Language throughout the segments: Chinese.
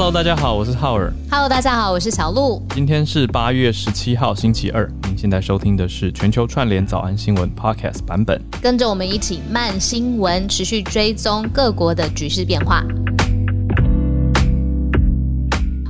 Hello，大家好，我是浩尔。Hello，大家好，我是小鹿。今天是八月十七号，星期二。您现在收听的是全球串联早安新闻 Podcast 版本。跟着我们一起慢新闻，持续追踪各国的局势变化。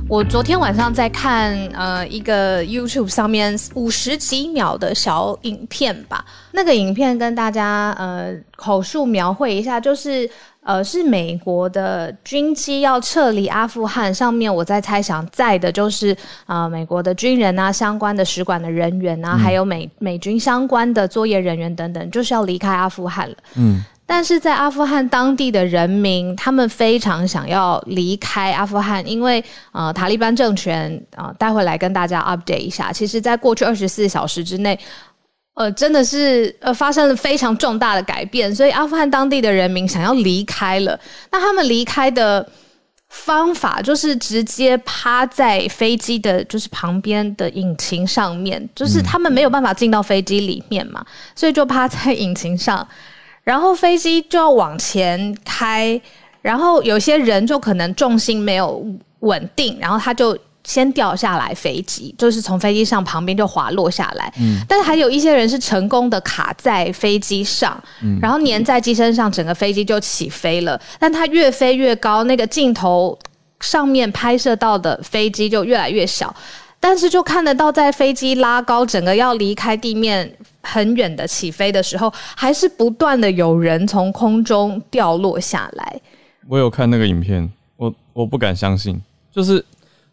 我昨天晚上在看呃一个 YouTube 上面五十几秒的小影片吧，那个影片跟大家呃口述描绘一下，就是呃是美国的军机要撤离阿富汗，上面我在猜想在的就是呃美国的军人啊，相关的使馆的人员啊，还有美美军相关的作业人员等等，就是要离开阿富汗了。嗯，但是在阿富汗当地的人民，他们非常想要离开阿富汗，因为呃，塔利班政权呃，待会来跟大家 update 一下。其实，在过去二十四小时之内，呃，真的是呃发生了非常重大的改变，所以阿富汗当地的人民想要离开了。那他们离开的方法就是直接趴在飞机的，就是旁边的引擎上面，就是他们没有办法进到飞机里面嘛，所以就趴在引擎上。然后飞机就要往前开，然后有些人就可能重心没有稳定，然后他就先掉下来，飞机就是从飞机上旁边就滑落下来。嗯，但是还有一些人是成功的卡在飞机上，然后粘在机身上，整个飞机就起飞了。但它越飞越高，那个镜头上面拍摄到的飞机就越来越小。但是就看得到，在飞机拉高，整个要离开地面很远的起飞的时候，还是不断的有人从空中掉落下来。我有看那个影片，我我不敢相信，就是，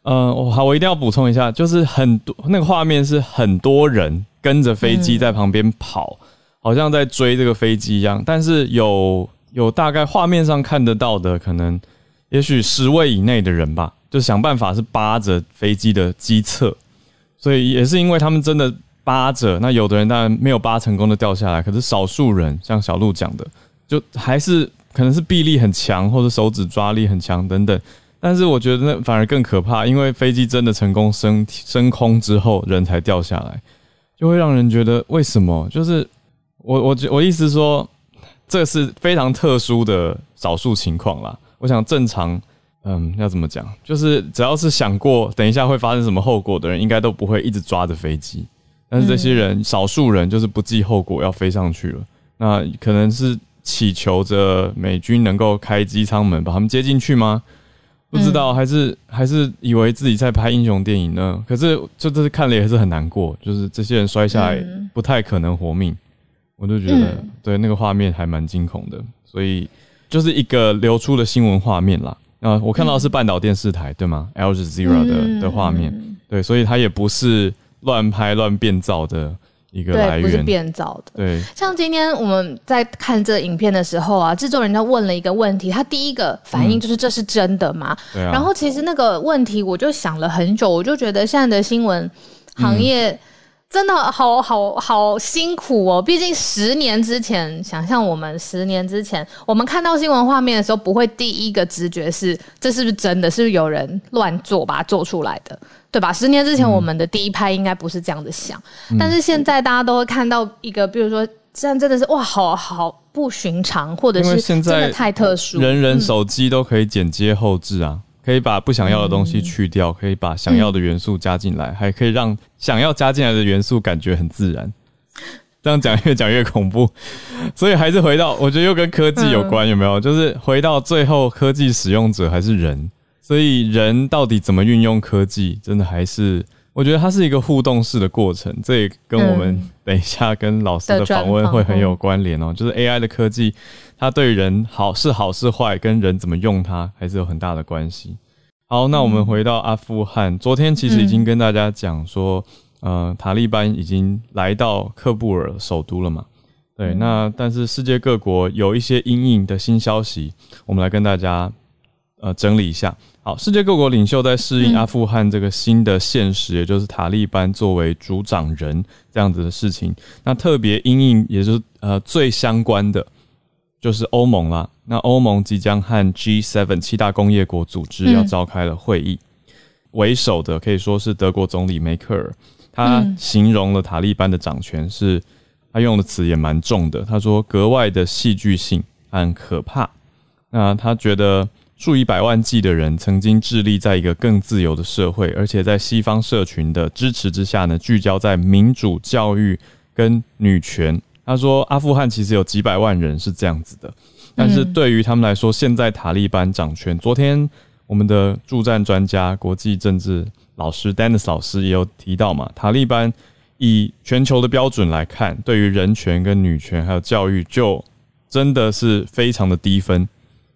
呃，我好，我一定要补充一下，就是很多那个画面是很多人跟着飞机在旁边跑，好像在追这个飞机一样，但是有有大概画面上看得到的，可能也许十位以内的人吧。就想办法是扒着飞机的机侧，所以也是因为他们真的扒着，那有的人当然没有扒成功的掉下来，可是少数人像小鹿讲的，就还是可能是臂力很强，或者手指抓力很强等等。但是我觉得那反而更可怕，因为飞机真的成功升升空之后，人才掉下来，就会让人觉得为什么？就是我我我意思说，这是非常特殊的少数情况啦。我想正常。嗯，要怎么讲？就是只要是想过等一下会发生什么后果的人，应该都不会一直抓着飞机。但是这些人，少、嗯、数人就是不计后果要飞上去了。那可能是祈求着美军能够开机舱门把他们接进去吗？不知道，嗯、还是还是以为自己在拍英雄电影呢？可是就这是看了也是很难过，就是这些人摔下来不太可能活命。嗯、我就觉得，嗯、对那个画面还蛮惊恐的，所以就是一个流出的新闻画面啦。啊、呃，我看到的是半岛电视台，对吗？Al Jazeera 的、嗯、的画面，对，所以它也不是乱拍乱变造的一个来源，不是变造的。对，像今天我们在看这影片的时候啊，制作人他问了一个问题，他第一个反应就是这是真的吗？对啊。然后其实那个问题我就想了很久，我就觉得现在的新闻行业、嗯。真的好好好辛苦哦！毕竟十年之前，想象我们十年之前，我们看到新闻画面的时候，不会第一个直觉是这是不是真的，是不是有人乱做把它做出来的，对吧？十年之前，我们的第一拍应该不是这样子想，嗯、但是现在大家都会看到一个，比如说这样真的是哇，好好不寻常，或者是真的太特殊，人人手机都可以剪接后置啊。可以把不想要的东西去掉，可以把想要的元素加进来，还可以让想要加进来的元素感觉很自然。这样讲越讲越恐怖，所以还是回到，我觉得又跟科技有关，有没有？就是回到最后，科技使用者还是人，所以人到底怎么运用科技，真的还是我觉得它是一个互动式的过程。这也跟我们等一下跟老师的访问会很有关联哦。就是 AI 的科技。它对人好是好是坏，跟人怎么用它还是有很大的关系。好，那我们回到阿富汗，昨天其实已经跟大家讲说，嗯、呃，塔利班已经来到喀布尔首都了嘛。对，那但是世界各国有一些阴影的新消息，我们来跟大家呃整理一下。好，世界各国领袖在适应阿富汗这个新的现实，也就是塔利班作为主掌人这样子的事情。那特别阴影，也就是呃最相关的。就是欧盟啦，那欧盟即将和 G7 七大工业国组织要召开了会议，为、嗯、首的可以说是德国总理梅克尔，他形容了塔利班的掌权是，他用的词也蛮重的，他说格外的戏剧性和可怕。那他觉得数以百万计的人曾经致力在一个更自由的社会，而且在西方社群的支持之下呢，聚焦在民主教育跟女权。他说，阿富汗其实有几百万人是这样子的，但是对于他们来说，现在塔利班掌权。昨天我们的助战专家、国际政治老师 Dennis 老师也有提到嘛，塔利班。以全球的标准来看，对于人权、跟女权还有教育，就真的是非常的低分。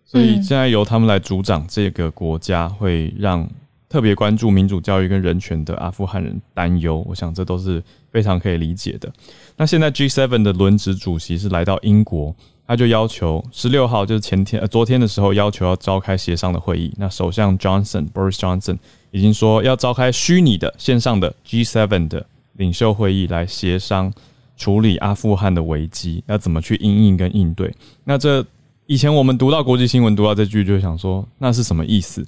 所以现在由他们来主掌这个国家，会让特别关注民主教育跟人权的阿富汗人担忧。我想这都是非常可以理解的。那现在 G7 的轮值主席是来到英国，他就要求十六号就是前天呃昨天的时候要求要召开协商的会议。那首相 Johnson Boris Johnson 已经说要召开虚拟的线上的 G7 的。领袖会议来协商处理阿富汗的危机，要怎么去应应跟应对？那这以前我们读到国际新闻，读到这句就想说，那是什么意思？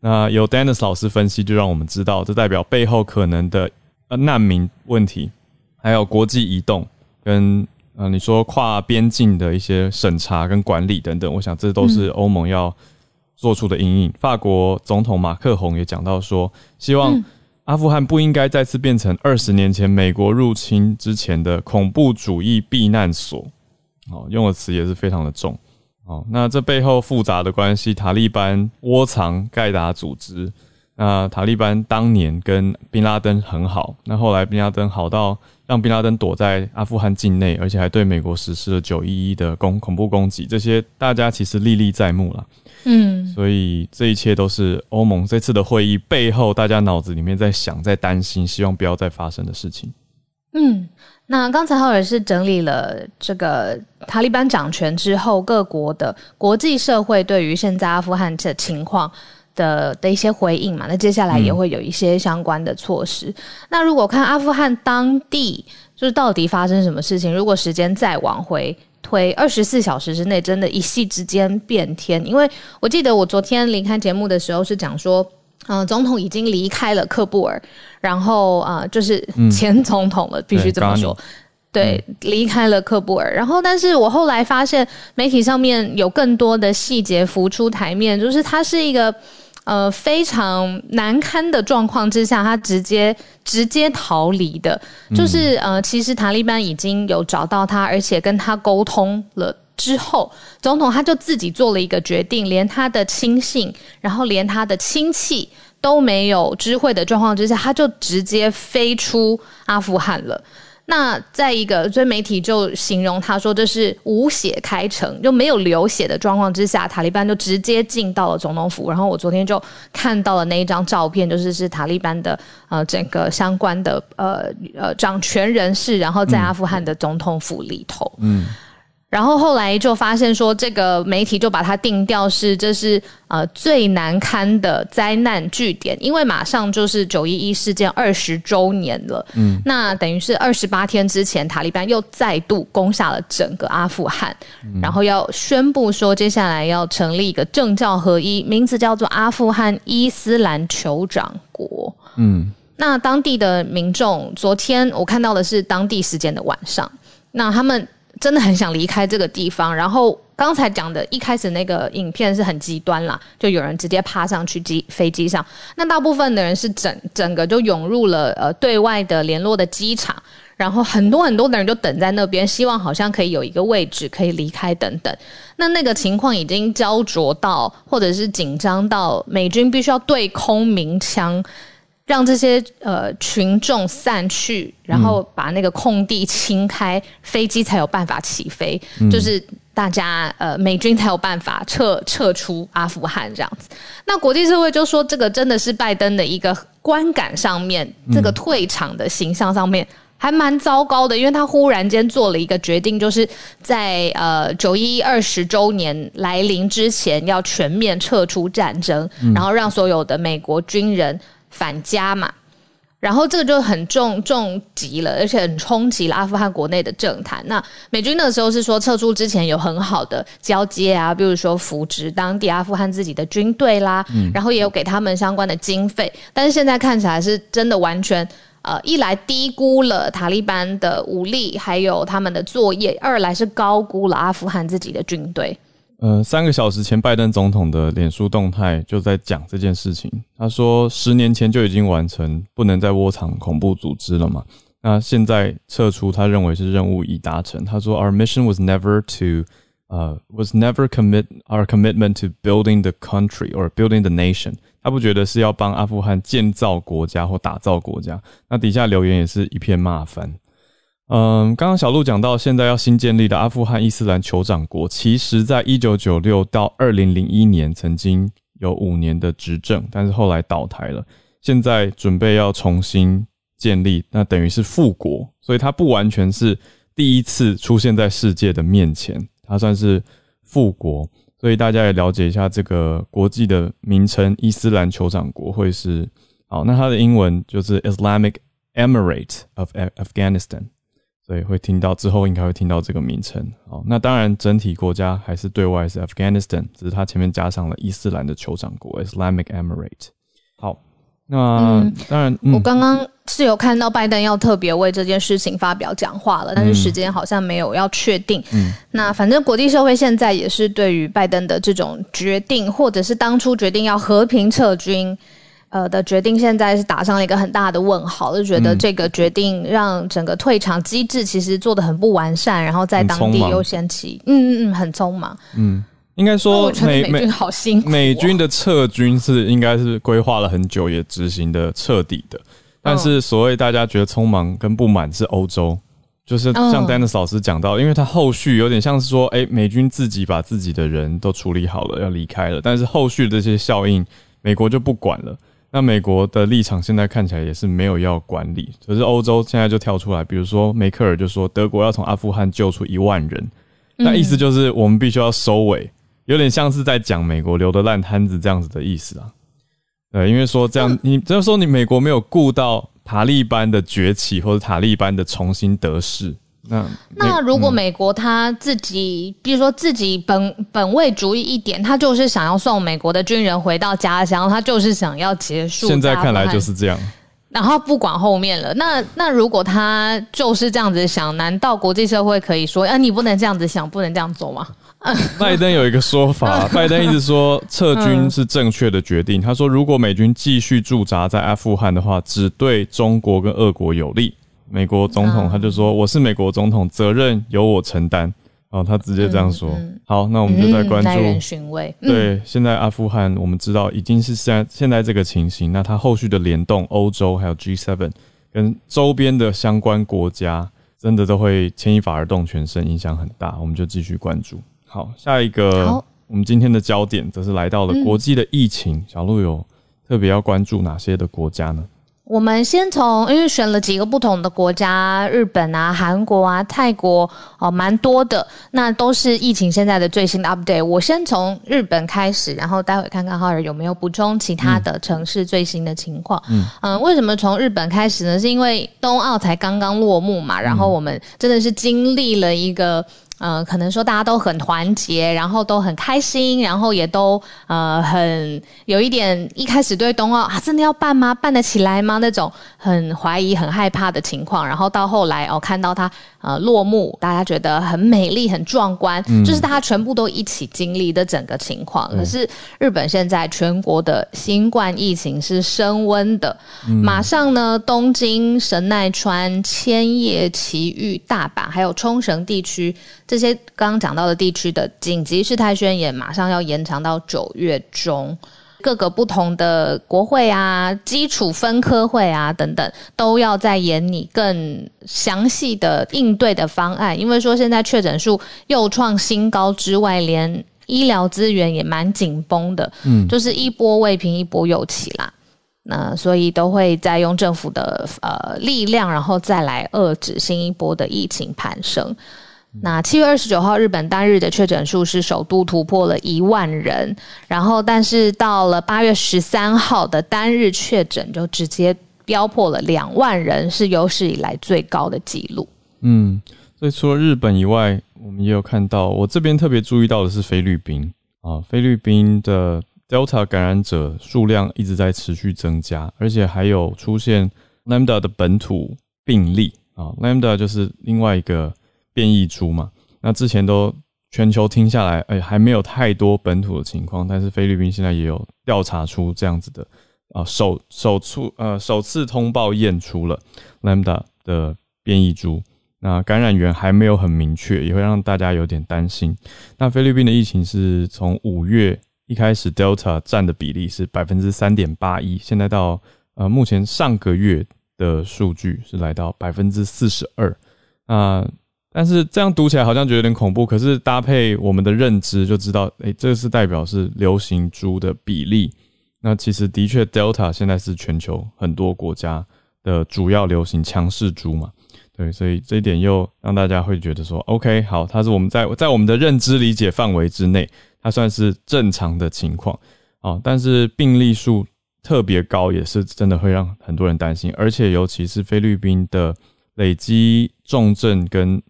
那由 Dennis 老师分析，就让我们知道，这代表背后可能的呃难民问题，还有国际移动跟呃你说跨边境的一些审查跟管理等等。我想这都是欧盟要做出的应应。法国总统马克宏也讲到说，希望。阿富汗不应该再次变成二十年前美国入侵之前的恐怖主义避难所。哦，用的词也是非常的重。哦，那这背后复杂的关系，塔利班窝藏盖达组织。那塔利班当年跟宾拉登很好，那后来宾拉登好到让宾拉登躲在阿富汗境内，而且还对美国实施了九一一的攻恐怖攻击，这些大家其实历历在目了。嗯，所以这一切都是欧盟这次的会议背后，大家脑子里面在想、在担心，希望不要再发生的事情。嗯，那刚才浩尔是整理了这个塔利班掌权之后，各国的国际社会对于现在阿富汗的情况的的一些回应嘛？那接下来也会有一些相关的措施。那如果看阿富汗当地，就是到底发生什么事情？如果时间再往回。推二十四小时之内，真的一夕之间变天。因为我记得我昨天离开节目的时候是讲说，嗯，总统已经离开了喀布尔，然后啊，就是前总统了，必须这么说，对，离开了喀布尔。然后，但是我后来发现媒体上面有更多的细节浮出台面，就是他是一个。呃，非常难堪的状况之下，他直接直接逃离的，就是呃，其实塔利班已经有找到他，而且跟他沟通了之后，总统他就自己做了一个决定，连他的亲信，然后连他的亲戚都没有知会的状况之下，他就直接飞出阿富汗了。那在一个，所以媒体就形容他说这是无血开城，就没有流血的状况之下，塔利班就直接进到了总统府。然后我昨天就看到了那一张照片，就是是塔利班的呃整个相关的呃呃掌权人士，然后在阿富汗的总统府里头。然后后来就发现说，这个媒体就把它定调是这是呃最难堪的灾难据点，因为马上就是九一一事件二十周年了。嗯，那等于是二十八天之前，塔利班又再度攻下了整个阿富汗，然后要宣布说接下来要成立一个政教合一，名字叫做阿富汗伊斯兰酋长国。嗯，那当地的民众昨天我看到的是当地时间的晚上，那他们。真的很想离开这个地方，然后刚才讲的一开始那个影片是很极端啦，就有人直接爬上去机飞机上，那大部分的人是整整个就涌入了呃对外的联络的机场，然后很多很多的人就等在那边，希望好像可以有一个位置可以离开等等。那那个情况已经焦灼到，或者是紧张到美军必须要对空鸣枪。让这些呃群众散去，然后把那个空地清开，飞机才有办法起飞，就是大家呃美军才有办法撤撤出阿富汗这样子。那国际社会就说，这个真的是拜登的一个观感上面，这个退场的形象上面还蛮糟糕的，因为他忽然间做了一个决定，就是在呃九一二十周年来临之前要全面撤出战争，然后让所有的美国军人。返家嘛，然后这个就很重重击了，而且很冲击了阿富汗国内的政坛。那美军那时候是说撤出之前有很好的交接啊，比如说扶植当地阿富汗自己的军队啦，然后也有给他们相关的经费。但是现在看起来是真的完全呃，一来低估了塔利班的武力，还有他们的作业；二来是高估了阿富汗自己的军队。呃，三个小时前，拜登总统的脸书动态就在讲这件事情。他说，十年前就已经完成，不能再窝藏恐怖组织了嘛？那现在撤出，他认为是任务已达成。他说，Our mission was never to，呃，was never commit our commitment to building the country or building the nation。他不觉得是要帮阿富汗建造国家或打造国家。那底下留言也是一片骂翻。嗯，刚刚小鹿讲到，现在要新建立的阿富汗伊斯兰酋长国，其实在一九九六到二零零一年曾经有五年的执政，但是后来倒台了。现在准备要重新建立，那等于是复国，所以它不完全是第一次出现在世界的面前，它算是复国。所以大家也了解一下这个国际的名称——伊斯兰酋长国会是好。那它的英文就是 Islamic Emirate of Afghanistan。所以会听到之后应该会听到这个名称。好，那当然整体国家还是对外是 Afghanistan，只是它前面加上了伊斯兰的酋长国 Islamic Emirate。好，那当然，我刚刚是有看到拜登要特别为这件事情发表讲话了，但是时间好像没有要确定。嗯，那反正国际社会现在也是对于拜登的这种决定，或者是当初决定要和平撤军。呃的决定现在是打上了一个很大的问号，就觉得这个决定让整个退场机制其实做的很不完善，然后在当地又掀起，嗯嗯嗯，很匆忙。嗯，应该说美美军好辛苦，美军的撤军是应该是规划了很久，也执行的彻底的。但是所谓大家觉得匆忙跟不满是欧洲，就是像 Dennis 老师讲到，因为他后续有点像是说，哎，美军自己把自己的人都处理好了，要离开了，但是后续的这些效应，美国就不管了。那美国的立场现在看起来也是没有要管理，可是欧洲现在就跳出来，比如说梅克尔就说德国要从阿富汗救出一万人，那意思就是我们必须要收尾，有点像是在讲美国留的烂摊子这样子的意思啊。对，因为说这样，你只要说你美国没有顾到塔利班的崛起或者塔利班的重新得势。那那如果美国他自己，比如说自己本本位主义一点，他就是想要送美国的军人回到家乡，他就是想要结束。现在看来就是这样。然后不管后面了，那那如果他就是这样子想，难道国际社会可以说，啊，你不能这样子想，不能这样做吗？拜登有一个说法，拜登一直说撤军是正确的决定。他说，如果美军继续驻扎在阿富汗的话，只对中国跟俄国有利。美国总统他就说：“我是美国总统，责任由我承担。”哦，他直接这样说。好，那我们就在关注。寻味。对，现在阿富汗我们知道已经是现在现在这个情形。那它后续的联动，欧洲还有 G7 跟周边的相关国家，真的都会牵一发而动全身，影响很大。我们就继续关注。好，下一个，我们今天的焦点则是来到了国际的疫情。小鹿有特别要关注哪些的国家呢？我们先从，因为选了几个不同的国家，日本啊、韩国啊、泰国哦，蛮多的。那都是疫情现在的最新的 update。我先从日本开始，然后待会看看浩尔有没有补充其他的城市最新的情况。嗯嗯，为什么从日本开始呢？是因为冬奥才刚刚落幕嘛，然后我们真的是经历了一个。嗯，可能说大家都很团结，然后都很开心，然后也都呃很有一点一开始对冬奥啊真的要办吗？办得起来吗？那种很怀疑、很害怕的情况，然后到后来哦看到他呃落幕，大家觉得很美丽、很壮观，就是大家全部都一起经历的整个情况。可是日本现在全国的新冠疫情是升温的，马上呢东京、神奈川、千叶、埼玉、大阪还有冲绳地区。这些刚刚讲到的地区的紧急事态宣言马上要延长到九月中，各个不同的国会啊、基础分科会啊等等，都要在演你更详细的应对的方案。因为说现在确诊数又创新高之外，连医疗资源也蛮紧绷的，嗯，就是一波未平一波又起啦。那所以都会再用政府的呃力量，然后再来遏制新一波的疫情攀升。那七月二十九号，日本单日的确诊数是首度突破了一万人，然后但是到了八月十三号的单日确诊就直接飙破了两万人，是有史以来最高的记录。嗯，所以除了日本以外，我们也有看到，我这边特别注意到的是菲律宾啊，菲律宾的 Delta 感染者数量一直在持续增加，而且还有出现 Lambda 的本土病例啊，Lambda 就是另外一个。变异株嘛，那之前都全球听下来，哎，还没有太多本土的情况，但是菲律宾现在也有调查出这样子的啊，首首次呃首次通报验出了 Lambda 的变异株，那感染源还没有很明确，也会让大家有点担心。那菲律宾的疫情是从五月一开始，Delta 占的比例是百分之三点八一，现在到呃目前上个月的数据是来到百分之四十二，那。但是这样读起来好像觉得有点恐怖，可是搭配我们的认知就知道，诶，这是代表是流行株的比例。那其实的确，Delta 现在是全球很多国家的主要流行强势株嘛。对，所以这一点又让大家会觉得说，OK，好，它是我们在在我们的认知理解范围之内，它算是正常的情况啊。但是病例数特别高，也是真的会让很多人担心，而且尤其是菲律宾的累积重症跟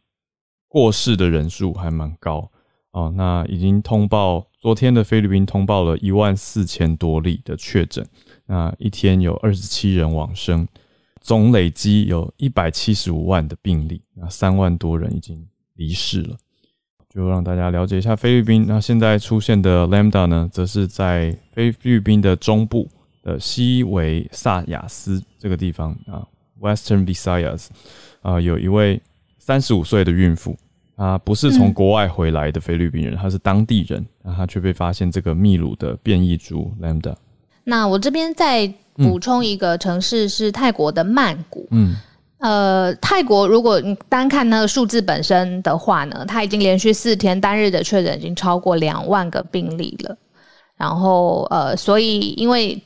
过世的人数还蛮高哦，那已经通报，昨天的菲律宾通报了一万四千多例的确诊，那一天有二十七人往生，总累积有一百七十五万的病例，那三万多人已经离世了，就让大家了解一下菲律宾。那现在出现的 Lambda 呢，则是在菲律宾的中部的西维萨亚斯这个地方啊，Western Visayas 啊，有一位。三十五岁的孕妇，她不是从国外回来的菲律宾人，她是当地人，那她却被发现这个秘鲁的变异株 Lambda。那我这边再补充一个城市是泰国的曼谷。嗯，呃，泰国如果你单看那个数字本身的话呢，它已经连续四天单日的确诊已经超过两万个病例了。然后呃，所以因为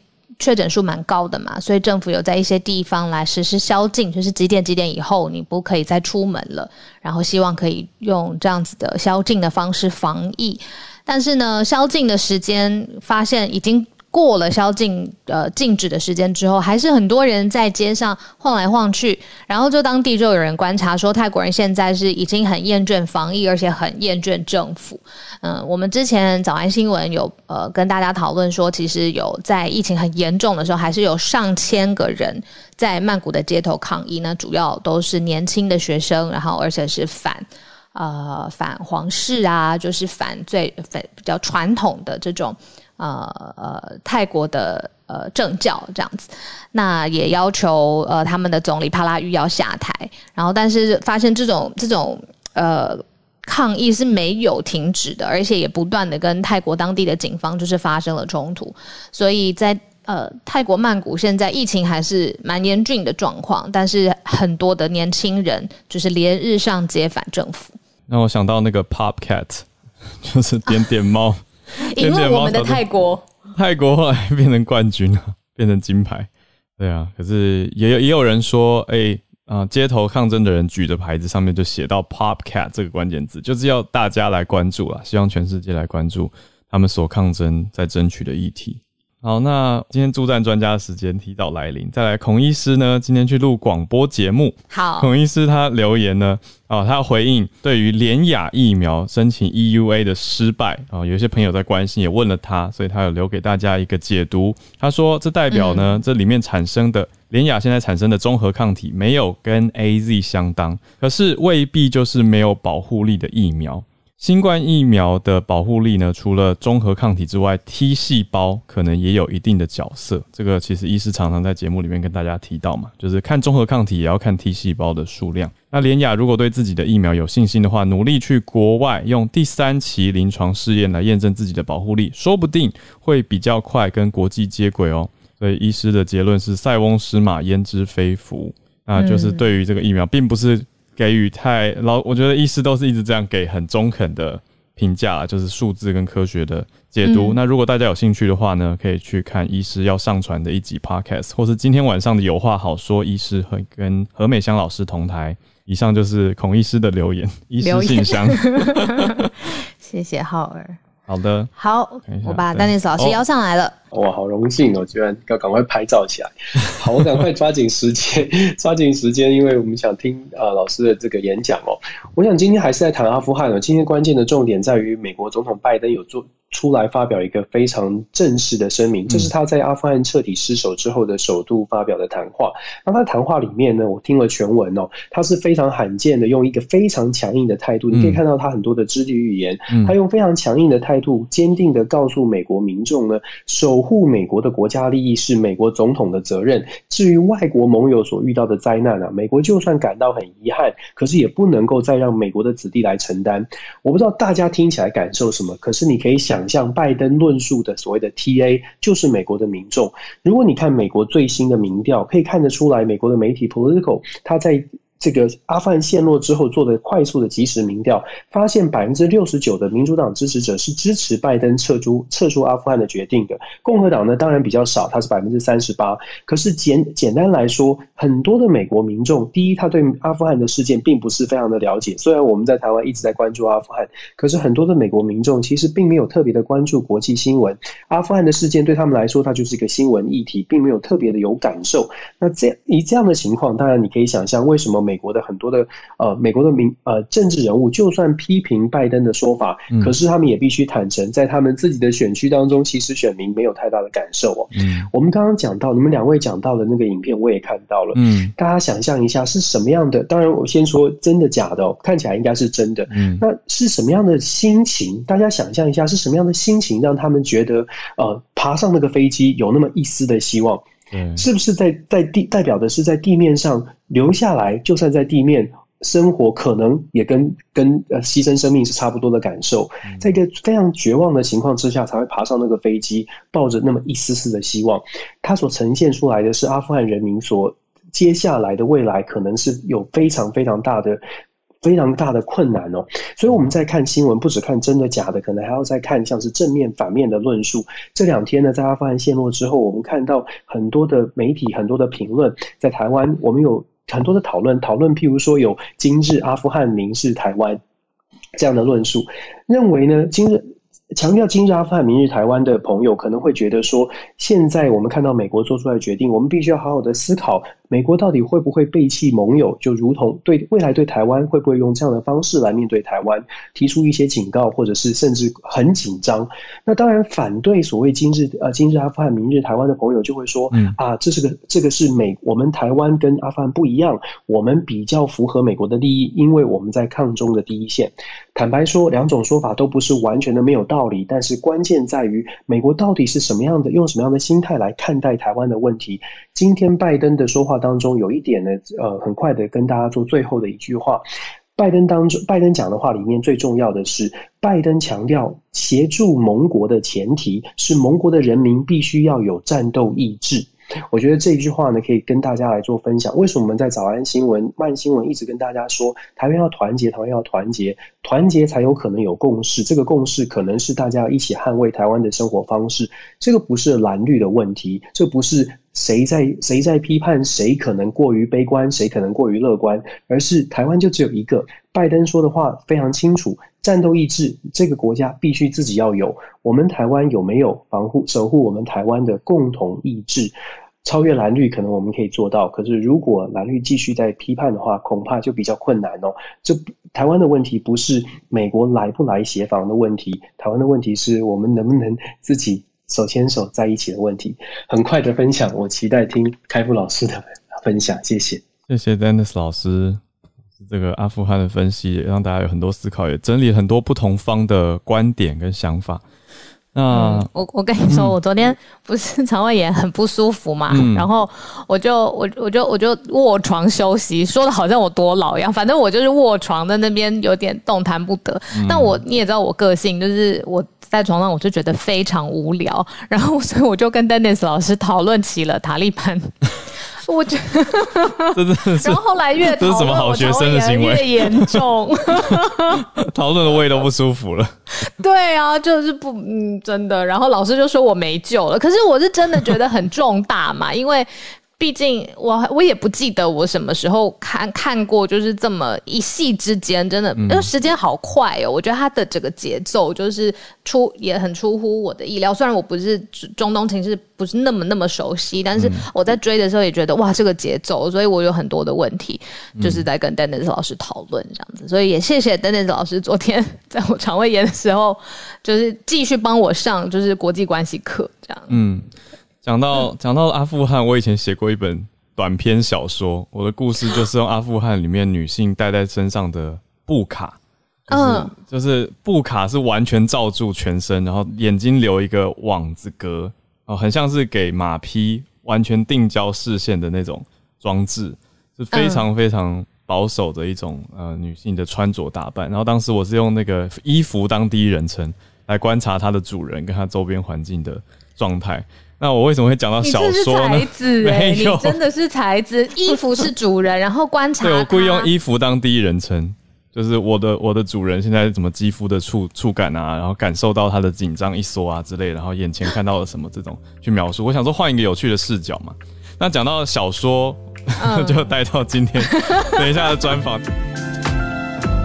确诊数蛮高的嘛，所以政府有在一些地方来实施宵禁，就是几点几点以后你不可以再出门了，然后希望可以用这样子的宵禁的方式防疫。但是呢，宵禁的时间发现已经。过了宵禁呃禁止的时间之后，还是很多人在街上晃来晃去，然后就当地就有人观察说，泰国人现在是已经很厌倦防疫，而且很厌倦政府。嗯，我们之前早安新闻有呃跟大家讨论说，其实有在疫情很严重的时候，还是有上千个人在曼谷的街头抗议，那主要都是年轻的学生，然后而且是反呃反皇室啊，就是反最反比较传统的这种。呃呃，泰国的呃政教这样子，那也要求呃他们的总理帕拉育要下台，然后但是发现这种这种呃抗议是没有停止的，而且也不断的跟泰国当地的警方就是发生了冲突，所以在呃泰国曼谷现在疫情还是蛮严峻的状况，但是很多的年轻人就是连日上街反政府。让我想到那个 Pop Cat，就是点点猫。因为我们的泰国，泰国后来变成冠军了，变成金牌。对啊，可是也有也有人说，哎啊，街头抗争的人举的牌子，上面就写到 “pop cat” 这个关键字，就是要大家来关注啊，希望全世界来关注他们所抗争在争取的议题。好，那今天助战专家的时间提早来临。再来，孔医师呢，今天去录广播节目。好，孔医师他留言呢，啊，他要回应对于联雅疫苗申请 EUA 的失败啊，有些朋友在关心，也问了他，所以他有留给大家一个解读。他说，这代表呢，这里面产生的联雅现在产生的综合抗体没有跟 AZ 相当，可是未必就是没有保护力的疫苗。新冠疫苗的保护力呢？除了中和抗体之外，T 细胞可能也有一定的角色。这个其实医师常常在节目里面跟大家提到嘛，就是看中和抗体也要看 T 细胞的数量。那连雅如果对自己的疫苗有信心的话，努力去国外用第三期临床试验来验证自己的保护力，说不定会比较快跟国际接轨哦。所以医师的结论是：塞翁失马焉知非福。那就是对于这个疫苗，并不是。给予太老，我觉得医师都是一直这样给很中肯的评价，就是数字跟科学的解读。那如果大家有兴趣的话呢，可以去看医师要上传的一集 podcast，或是今天晚上的有话好说，医师和跟何美香老师同台。以上就是孔医师的留言，医师信箱。谢谢浩儿。好的，好，我把丹尼斯老师邀上来了。哇，好荣幸哦！居然要赶快拍照起来。好，我赶快抓紧时间，抓紧时间，因为我们想听啊老师的这个演讲哦。我想今天还是在谈阿富汗哦。今天关键的重点在于美国总统拜登有做出来发表一个非常正式的声明，这是他在阿富汗彻底失守之后的首度发表的谈话。那他谈话里面呢，我听了全文哦，他是非常罕见的用一个非常强硬的态度，你可以看到他很多的肢体语言，他用非常强硬的态度，坚定的告诉美国民众呢，守护美国的国家利益是美国总统的责任。至于外国盟友所遇到的灾难啊，美国就算感到很遗憾，可是也不能够再让美国的子弟来承担。我不知道大家听起来感受什么，可是你可以想象，拜登论述的所谓的 TA 就是美国的民众。如果你看美国最新的民调，可以看得出来，美国的媒体 Political 它在。这个阿富汗陷落之后做的快速的及时民调，发现百分之六十九的民主党支持者是支持拜登撤出撤出阿富汗的决定的。共和党呢，当然比较少，它是百分之三十八。可是简简单来说，很多的美国民众，第一，他对阿富汗的事件并不是非常的了解。虽然我们在台湾一直在关注阿富汗，可是很多的美国民众其实并没有特别的关注国际新闻。阿富汗的事件对他们来说，它就是一个新闻议题，并没有特别的有感受。那这样以这样的情况，当然你可以想象为什么美。美国的很多的呃，美国的民呃政治人物，就算批评拜登的说法，可是他们也必须坦诚，在他们自己的选区当中，其实选民没有太大的感受哦。嗯，我们刚刚讲到，你们两位讲到的那个影片，我也看到了。嗯，大家想象一下是什么样的？当然，我先说真的假的哦，看起来应该是真的。嗯，那是什么样的心情？大家想象一下是什么样的心情，让他们觉得呃，爬上那个飞机有那么一丝的希望？是不是在在地代表的是在地面上留下来？就算在地面生活，可能也跟跟呃牺牲生命是差不多的感受。在一个非常绝望的情况之下，才会爬上那个飞机，抱着那么一丝丝的希望。它所呈现出来的是阿富汗人民所接下来的未来，可能是有非常非常大的。非常大的困难哦，所以我们在看新闻，不只看真的假的，可能还要再看像是正面、反面的论述。这两天呢，在阿富汗陷落之后，我们看到很多的媒体、很多的评论，在台湾，我们有很多的讨论，讨论譬如说有“今日阿富汗，明日台湾”这样的论述，认为呢，今日。强调今日阿富汗，明日台湾的朋友可能会觉得说，现在我们看到美国做出来的决定，我们必须要好好的思考，美国到底会不会背弃盟友，就如同对未来对台湾会不会用这样的方式来面对台湾，提出一些警告，或者是甚至很紧张。那当然，反对所谓今日呃今日阿富汗，明日台湾的朋友就会说，啊，这是个这个是美我们台湾跟阿富汗不一样，我们比较符合美国的利益，因为我们在抗中的第一线。坦白说，两种说法都不是完全的没有道理，但是关键在于美国到底是什么样的，用什么样的心态来看待台湾的问题。今天拜登的说话当中有一点呢，呃，很快的跟大家做最后的一句话。拜登当中，拜登讲的话里面最重要的是，拜登强调协助盟国的前提是盟国的人民必须要有战斗意志。我觉得这一句话呢，可以跟大家来做分享。为什么我们在早安新闻、慢新闻一直跟大家说，台湾要团结，台湾要团结，团结才有可能有共识。这个共识可能是大家一起捍卫台湾的生活方式。这个不是蓝绿的问题，这不是谁在谁在批判谁可能过于悲观，谁可能过于乐观，而是台湾就只有一个。拜登说的话非常清楚，战斗意志这个国家必须自己要有。我们台湾有没有防护、守护我们台湾的共同意志？超越蓝绿可能我们可以做到，可是如果蓝绿继续在批判的话，恐怕就比较困难哦。这台湾的问题不是美国来不来协防的问题，台湾的问题是我们能不能自己手牵手在一起的问题。很快的分享，我期待听开复老师的分享，谢谢。谢谢 Dennis 老师，这个阿富汗的分析让大家有很多思考，也整理很多不同方的观点跟想法。那我我跟你说，我昨天不是 肠胃炎很不舒服嘛，然后我就我我就我就卧床休息，说的好像我多老一样，反正我就是卧床在那边有点动弹不得。但我你也知道我个性，就是我在床上我就觉得非常无聊，然后所以我就跟 Dennis 老师讨论起了塔利班。我觉得，然后后来越这是什么好学生的行为越严重，讨论的胃都不舒服了。对啊，就是不嗯，真的。然后老师就说我没救了，可是我是真的觉得很重大嘛，因为。毕竟我我也不记得我什么时候看看过，就是这么一夕之间，真的，因为时间好快哦。我觉得它的整个节奏就是出也很出乎我的意料。虽然我不是中东情势不是那么那么熟悉，但是我在追的时候也觉得哇，这个节奏，所以我有很多的问题，就是在跟 Dennis 老师讨论这样子。所以也谢谢 Dennis 老师昨天在我肠胃炎的时候，就是继续帮我上就是国际关系课这样。嗯。讲到讲到阿富汗，我以前写过一本短篇小说，我的故事就是用阿富汗里面女性戴在身上的布卡，嗯，就是布卡是完全罩住全身，然后眼睛留一个网子格，哦，很像是给马匹完全定焦视线的那种装置，是非常非常保守的一种呃女性的穿着打扮。然后当时我是用那个衣服当第一人称来观察它的主人跟它周边环境的状态。那我为什么会讲到小说呢？没有，真的是才子。衣服是主人，然后观察。对我故意用衣服当第一人称，就是我的我的主人现在怎么肌肤的触触感啊，然后感受到他的紧张一缩啊之类，然后眼前看到了什么这种去描述。我想说换一个有趣的视角嘛。那讲到小说，就带到今天等一下的专访。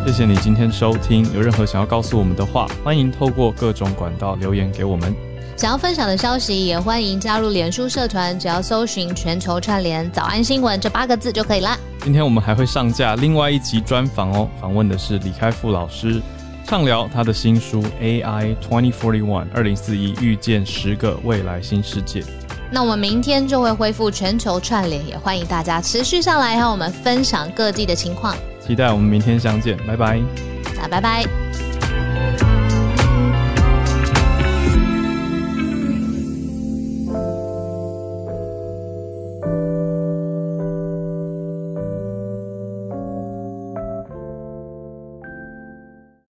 谢谢你今天收听，有任何想要告诉我们的话，欢迎透过各种管道留言给我们。想要分享的消息，也欢迎加入脸书社团，只要搜寻“全球串联早安新闻”这八个字就可以啦。今天我们还会上架另外一集专访哦，访问的是李开复老师，畅聊他的新书《AI Twenty Forty One》二零四一遇见十个未来新世界。那我们明天就会恢复全球串联，也欢迎大家持续上来和我们分享各地的情况。期待我们明天相见，拜拜。那拜拜。